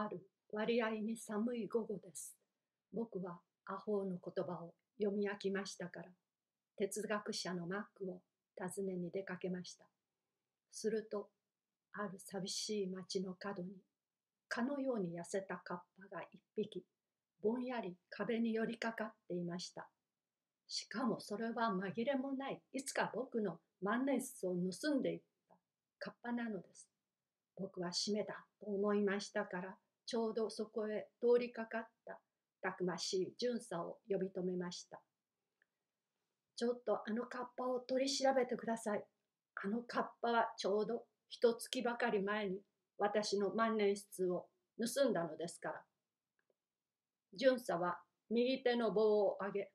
ある割合に寒い午後です。僕はアホの言葉を読み飽きましたから、哲学者のマックを訪ねに出かけました。すると、ある寂しい町の角に、蚊のように痩せたカッパが一匹、ぼんやり壁に寄りかかっていました。しかもそれは紛れもない、いつか僕の万年筆を盗んでいったカッパなのです。僕は締めだと思いましたから、ちょうどそこへ通りかかったたくましい巡査を呼び止めました。ちょっとあのカッパを取り調べてください。あのカッパはちょうど一月ばかり前に私の万年筆を盗んだのですから。巡査は右手の棒を上げ、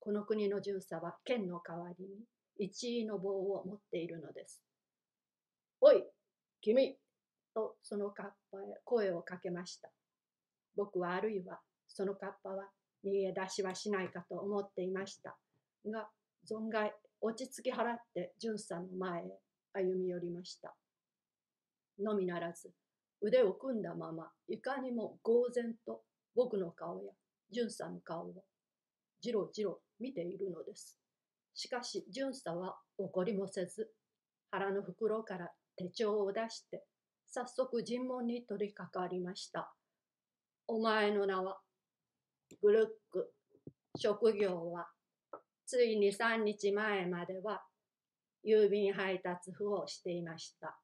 この国の巡査は剣の代わりに一位の棒を持っているのです。おい、君とそのカッパへ声をかけました。僕はあるいはそのカッパは逃げ出しはしないかと思っていましたが、存外落ち着き払って淳さんの前へ歩み寄りました。のみならず、腕を組んだまま、いかにも呆然と僕の顔や淳さんの顔をじろじろ見ているのです。しかし、淳さんは怒りもせず、腹の袋から手帳を出して、早速尋問に取り掛かりました。お前の名はブルック。職業は、ついに3日前までは郵便配達婦をしていました。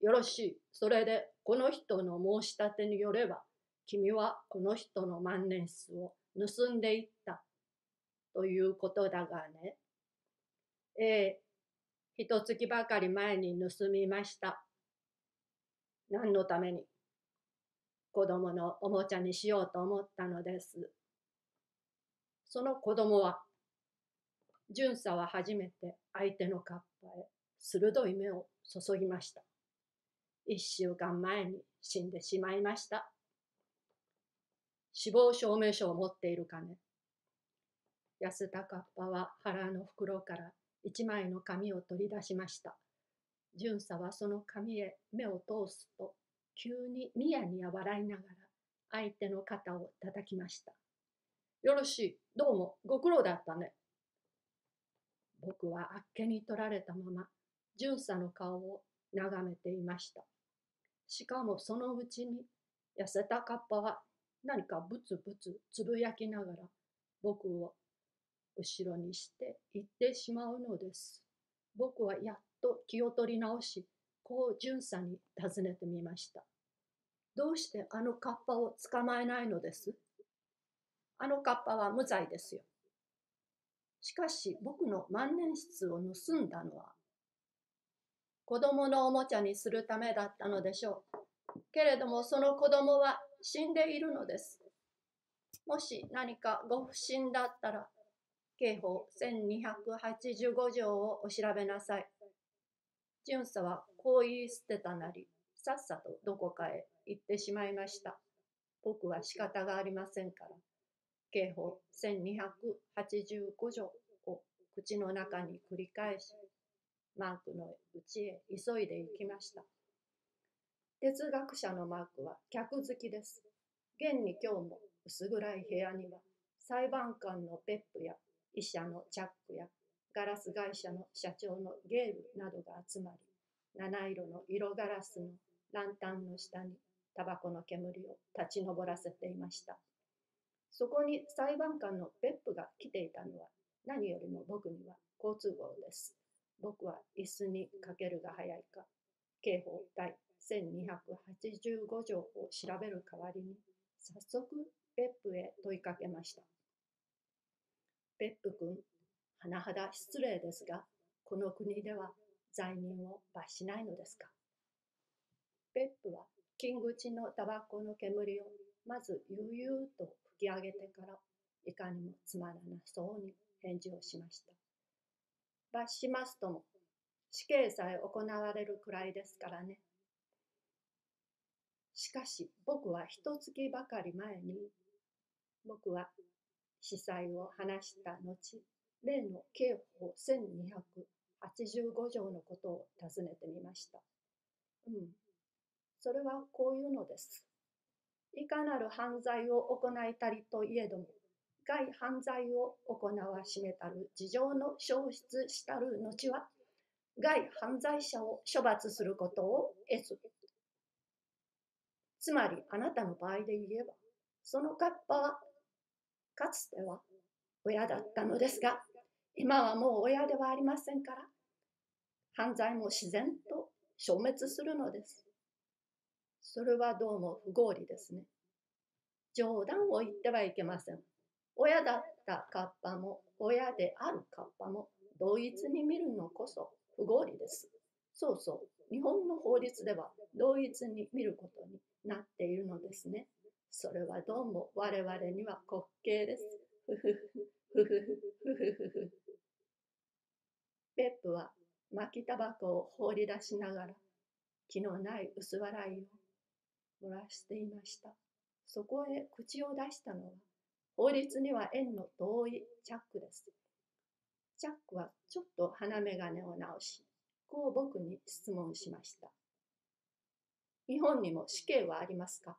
よろしい。それで、この人の申し立てによれば、君はこの人の万年筆を盗んでいったということだがね。ええ、一月ばかり前に盗みました。何のために子供のおもちゃにしようと思ったのです。その子供は、巡査は初めて相手のカッパへ鋭い目を注ぎました。一週間前に死んでしまいました。死亡証明書を持っているかね。安田カッパは腹の袋から一枚の紙を取り出しました。巡査はその紙へ目を通すと急にニヤニヤ笑いながら相手の肩を叩きました。よろしい、どうも、ご苦労だったね。僕はあっけに取られたまま、巡査の顔を眺めていました。しかもそのうちに、痩せたカッパは何かブツブツつぶやきながら僕を後ろにして行ってしまうのです。僕はやっと気を取り直し、こう巡査に尋ねてみました。どうしてあのカッパを捕まえないのです？あのカッパは無罪ですよ。しかし僕の万年筆を盗んだのは子供のおもちゃにするためだったのでしょう。けれどもその子供は死んでいるのです。もし何かご不審だったら、刑法1285条をお調べなさい。巡査はこう言い捨てたなり、さっさとどこかへ行ってしまいました。僕は仕方がありませんから。刑法1285条を口の中に繰り返し、マークの家へ急いで行きました。哲学者のマークは客好きです。現に今日も薄暗い部屋には裁判官のペップや医者のチャックやガラス会社の社長のゲールなどが集まり、七色の色ガラスのランタンの下にタバコの煙を立ち上らせていました。そこに裁判官の別府が来ていたのは何よりも僕には好都合です。僕は椅子にかけるが早いか、刑法第1285条を調べる代わりに、早速別府へ問いかけました。別府君、甚だ失礼ですが、この国では罪人を罰しないのですか？別府は金口のタバコの煙をまず悠々と吹き上げてからいかにもつまらなそうに返事をしました。罰しますとも死刑さえ行われるくらいですからね。しかし僕は一月ばかり前に僕は司祭を話した後例の刑法1285条のことを尋ねてみました。うん、それはこういうのです。いかなる犯罪を行いたりといえども、外犯罪を行わしめたる事情の消失したる後は、外犯罪者を処罰することを得ず。つまり、あなたの場合で言えば、そのカッパは、かつては親だったのですが、今はもう親ではありませんから、犯罪も自然と消滅するのです。それはどうも不合理ですね。冗談を言ってはいけません。親だったカッパも親であるカッパも同一に見るのこそ不合理です。そうそう、日本の法律では同一に見ることになっているのですね。それはどうも我々には滑稽です。ふふふふふふふふふ。ペップは巻きタバコを放り出しながら気のない薄笑いを漏らしていました。そこへ口を出したのは法律には縁の遠いチャックです。チャックはちょっと鼻眼鏡を直し、こう僕に質問しました。日本にも死刑はありますか？